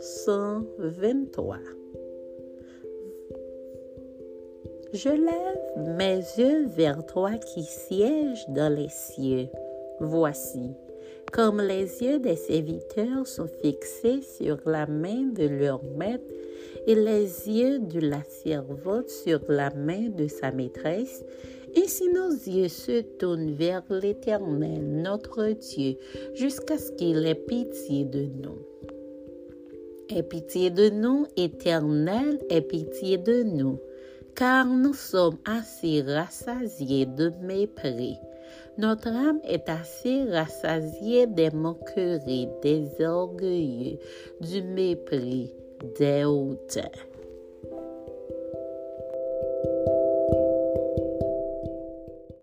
123. Je lève mes yeux vers toi qui sièges dans les cieux. Voici, comme les yeux des serviteurs sont fixés sur la main de leur maître et les yeux de la servante sur la main de sa maîtresse, ainsi nos yeux se tournent vers l'Éternel, notre Dieu, jusqu'à ce qu'il ait pitié de nous. Aie pitié de nous, Éternel, aie pitié de nous, car nous sommes assez rassasiés de mépris. Notre âme est assez rassasiée des moqueries, des orgueilleux, du mépris, des hautains.